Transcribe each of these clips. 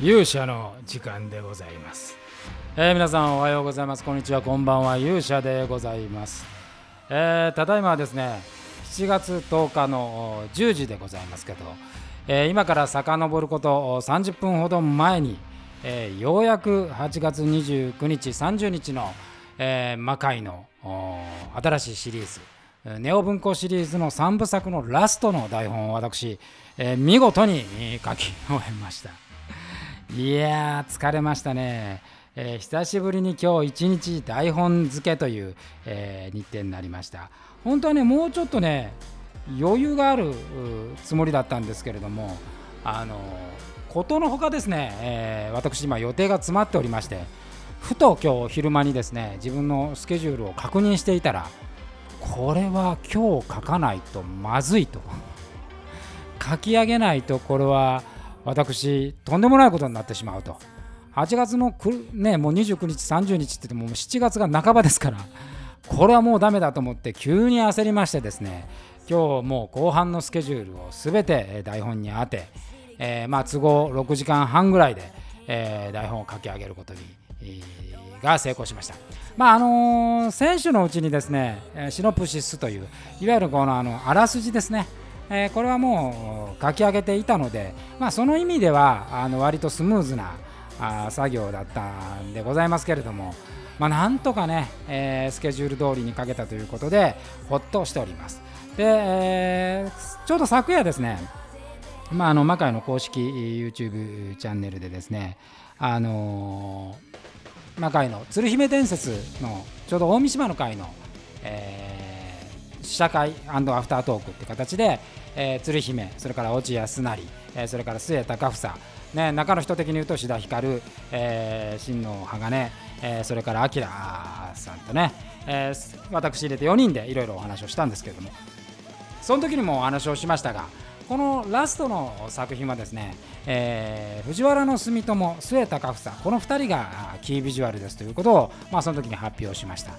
勇者の時間でございます、えー皆さんおはようございます。こんにちは。こんばんは。勇者でございます、えーただいまはですね7月10日の10時でございますけど、えー今から遡ること30分ほど前に、えーようやく8月29日30日の、えー魔界のお新しいシリーズネオ文庫シリーズの3部作のラストの台本を私、えー見事に書き終えました。いや疲れましたね、えー久しぶりに今日一日台本付けという、えー日程になりました。本当はねもうちょっとね余裕があるつもりだったんですけれどもあのことのほかですね、えー私今予定が詰まっておりましてふと今日昼間にですね自分のスケジュールを確認していたらこれは今日書かないとまずいと。書き上げないとこれは私とんでもないことになってしまうと8月のくねもう29日30日って言ってももう7月が半ばですからこれはもうダメだと思って急に焦りましてですね今日もう後半のスケジュールを全て台本に当て、えーまあ都合6時間半ぐらいで、えー台本を書き上げることに、えーが成功しました。まああの選手のうちにですね、シノプシスといういわゆるこのあのあらすじですね、えーこれはもう書き上げていたので、まあ、その意味ではあの割とスムーズなあ作業だったんでございますけれども、まあ、なんとかね、えースケジュール通りに書けたということでほっとしております。で、えーちょうど昨夜ですね、まあ、の魔界の公式 YouTube チャンネルでですね、あのー魔界の鶴姫伝説のちょうど大三島の会の、えー試写会アフタートークって形で、えー鶴姫それから落合康成、えーそれから末高房、ね、中の人的に言うと志田光、えー、新野鋼、えーそれから明さんとね、えー私入れて4人でいろいろお話をしたんですけれどもその時にもお話をしましたがこのラストの作品はですね、えー藤原住友末高房この2人がキービジュアルですということを、まあ、その時に発表しました、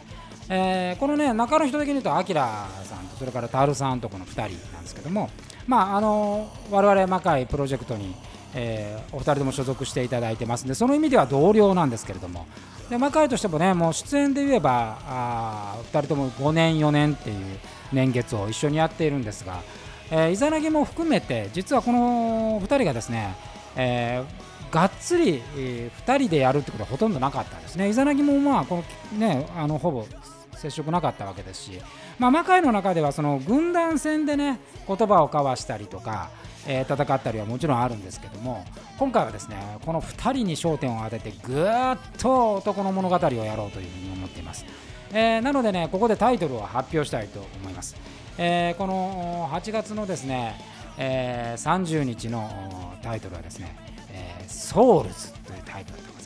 えーこのね中の人的に言うとアキラさんとそれからタールさんとこの2人なんですけどもまああの我々魔界プロジェクトにえーお二人とも所属していただいてますんでその意味では同僚なんですけれどもで魔界としてもねもう出演で言えばあー二人とも5年4年っていう年月を一緒にやっているんですが、えーイザナギも含めて実はこの2人がですね、えーがっつり、2人でやるってことはほとんどなかったんですね。イザナギもまあこのねあのほぼ接触なかったわけですし、まあ、魔界の中ではその軍団戦でね言葉を交わしたりとか、えー戦ったりはもちろんあるんですけども今回はですねこの2人に焦点を当ててぐーっと男の物語をやろうというふうに思っています、えーなのでねここでタイトルを発表したいと思います、えーこの8月のですね、えー30日のタイトルはですね、えーソウルズというタイトルです。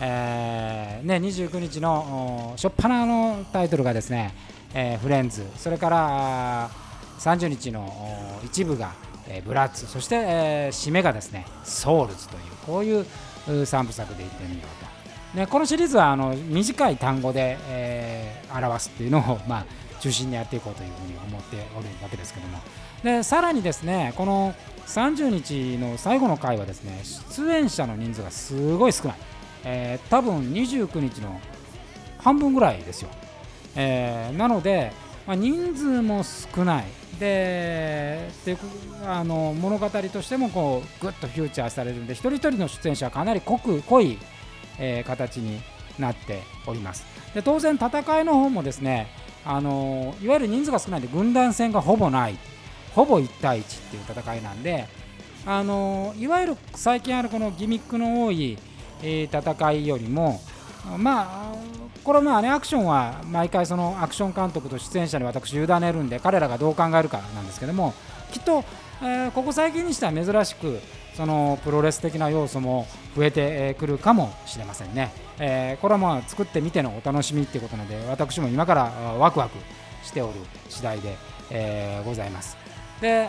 えーね、29日の初っ端のタイトルがですね、えーフレンズ。それから30日の一部が、えーブラッツ。そして、えー締めがですねソウルズというこういう3部作でいってみようと、ね、このシリーズはあの短い単語で、えー表すっていうのを、まあ、中心にやっていこうというふうに思っておるわけですけども。でさらにですねこの30日の最後の回はですね出演者の人数がすごい少ない、えー多分29日の半分ぐらいですよ、えーなので、まあ、人数も少ない。でであの物語としてもこうぐっとフューチャーされるんで一人一人の出演者はかなり濃く濃い、えー形になっております。で当然戦いの方もですねあのいわゆる人数が少ないんで軍団戦がほぼない。ほぼ1対1っていう戦いなんであのいわゆる最近あるこのギミックの多い、えー戦いよりもまあこれまあねアクションは毎回そのアクション監督と出演者に私委ねるんで彼らがどう考えるかなんですけどもきっと、えーここ最近にしては珍しくそのプロレス的な要素も増えてくるかもしれませんね、えーこれはまあ作ってみてのお楽しみっていうことなので私も今からワクワクしておる次第で、えーございます。で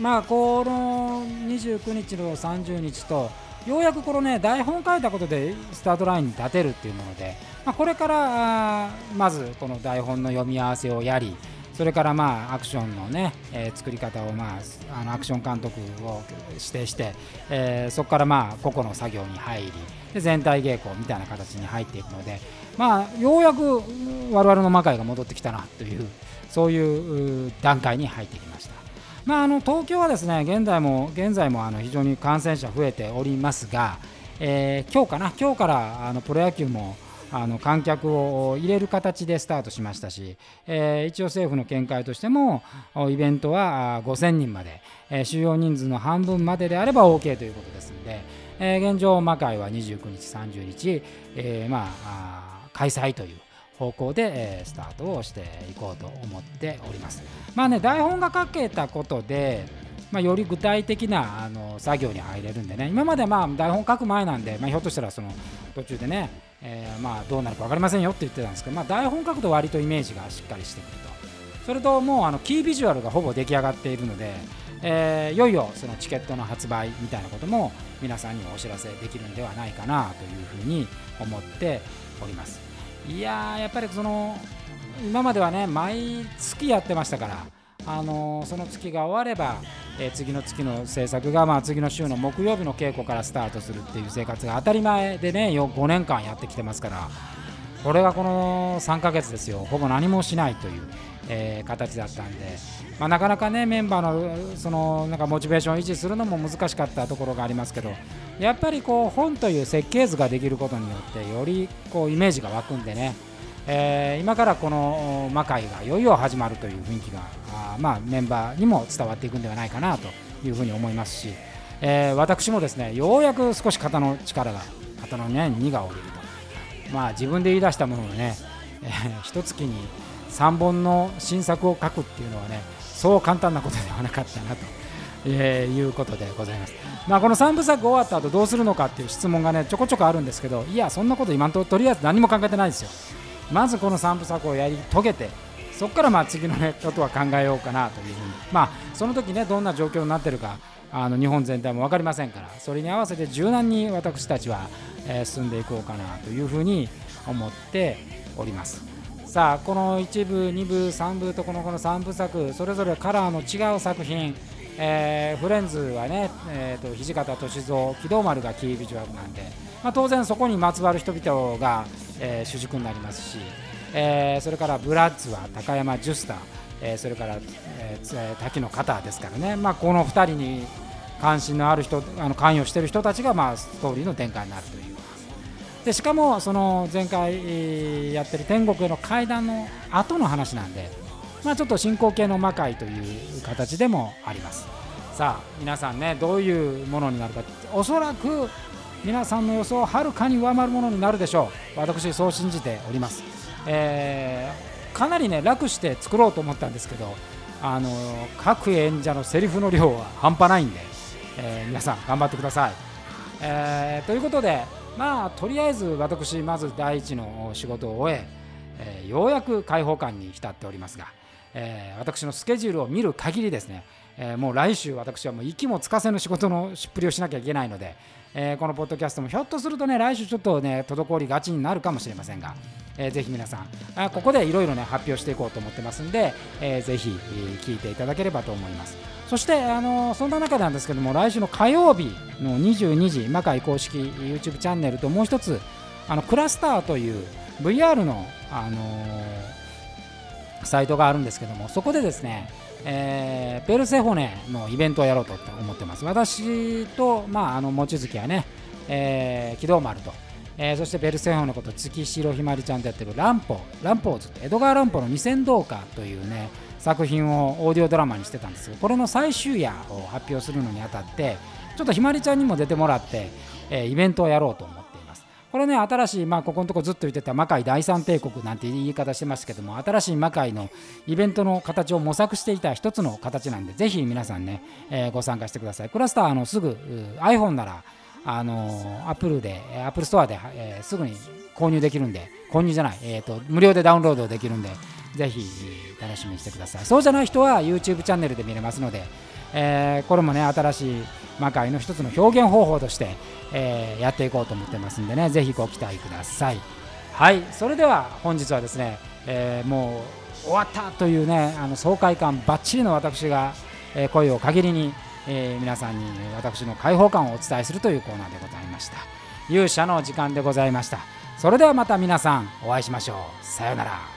まあこの29日の30日とようやくこのね台本書いたことでスタートラインに立てるっていうもので、まあ、これからまずこの台本の読み合わせをやりそれからまあアクションのね、えー、作り方をまああのアクション監督を指定して、えー、そこからまあ個々の作業に入りで全体稽古みたいな形に入っていくのでまあようやく我々の魔界が戻ってきたなというそういう段階に入ってきました。まあ、あの東京はですね現在も現在もあの非常に感染者増えておりますが、えー、今日かな今日からあのプロ野球もあの観客を入れる形でスタートしましたし、えー、一応政府の見解としてもイベントは5000人まで、えー、収容人数の半分までであれば OK ということですので、えー、現状魔界は29日30日、えー、まあ開催という方向で、えー、スタートをしていこうと思っております。まあね台本が書けたことでまあ、より具体的なあの作業に入れるんでね。今までまあ台本書く前なんで、まあ、ひょっとしたらその途中でね、えー、まあどうなるか分かりませんよって言ってたんですけど、まあ、台本書くと割とイメージがしっかりしてくると。それともうあのキービジュアルがほぼ出来上がっているので、えー、いよいよそのチケットの発売みたいなことも皆さんにお知らせできるんではないかなというふうに思っております。いややっぱりその今まではね毎月やってましたからあのその月が終われば、えー、次の月の制作が、まあ、次の週の木曜日の稽古からスタートするっていう生活が当たり前でね5年間やってきてますからこれがこの3ヶ月ですよ。ほぼ何もしないという、えー、形だったんで、まあ、なかなかねメンバーのそのなんかモチベーションを維持するのも難しかったところがありますけどやっぱりこう本という設計図ができることによってよりこうイメージが湧くんでねえー、今からこの魔界がいよいよ始まるという雰囲気があ、まあ、メンバーにも伝わっていくんではないかなというふうに思いますし、えー、私もですねようやく少し肩の力が肩の、ね、荷が下りると、まあ、自分で言い出したものをね、えー、一月に3本の新作を書くっていうのはねそう簡単なことではなかったなと。えー、いうことでございます、まあ、この3部作終わった後どうするのかっていう質問がねちょこちょこあるんですけどいやそんなこと今のとことりあえず何も考えてないですよ。まずこの3部作をやり遂げてそこからまあ次の、ね、ことは考えようかなというふうに、まあ、その時ねどんな状況になってるかあの日本全体も分かりませんからそれに合わせて柔軟に私たちは、えー、進んでいこうかなというふうに思っております。さあこの1部2部3部とこのこの3部作それぞれカラーの違う作品えー、フレンズはね、えーと、土方歳三機動丸がキービジュアルなんで、まあ、当然そこにまつわる人々が、えー、主軸になりますし、えー、それからブラッツは高山ジュスター、えー、それから、えー、滝の方ですからね、まあ、この2人に関心のある人あの関与している人たちが、まあ、ストーリーの展開になるという。でしかもその前回やってる天国への階段の後の話なんで、まあ、ちょっと進行形の魔界という形でもあります。さあ皆さんねどういうものになるかおそらく皆さんの予想をはるかに上回るものになるでしょう。私そう信じております、えー、かなりね楽して作ろうと思ったんですけどあの各演者のセリフの量は半端ないんで、えー、皆さん頑張ってください、えー、ということでまあとりあえず私まず第一の仕事を終ええー、ようやく開放感に浸っておりますが、えー、私のスケジュールを見る限りですね、えー、もう来週私はもう息もつかせぬ仕事のしっぷりをしなきゃいけないので、えー、このポッドキャストもひょっとするとね来週ちょっとね滞りがちになるかもしれませんが、えー、ぜひ皆さんあここでいろいろね発表していこうと思ってますんで、えー、ぜひ、聞いていただければと思いますそしてあのそんな中なんですけども来週の火曜日の22時魔界公式 YouTube チャンネルともう一つあのクラスターという VR の、あのサイトがあるんですけどもそこでですねえー、ペルセホネのイベントをやろうと思ってます。私と、まあ、あの望月はね、えー、機動丸と、えー、そしてペルセホのこと月城ひまりちゃんとやってるランポランポーズ江戸川乱歩の二千道家というね作品をオーディオドラマにしてたんですけどこれの最終夜を発表するのにあたってちょっとひまりちゃんにも出てもらって、えー、イベントをやろうと思っています。これね新しい、まあ、ここのとこずっと言ってた魔界第三帝国なんて言い方してますけども新しい魔界のイベントの形を模索していた一つの形なんでぜひ皆さんね、えー、ご参加してください。クラスターあのすぐ iPhone ならあのアップルでアップルストアで、えー、すぐに購入できるんで購入じゃない、えーと、無料でダウンロードできるんでぜひ楽しみにしてください。そうじゃない人は YouTube チャンネルで見れますので、えー、これもね新しい魔界の一つの表現方法として、えー、やっていこうと思ってますんでねぜひご期待ください。はいそれでは本日はですね、えー、もう終わったというねあの爽快感ばっちりの私が、え、声を限りに、えー、皆さんに私の解放感をお伝えするというコーナーでございました。勇者の時間でございました。それではまた皆さんお会いしましょう。さようなら。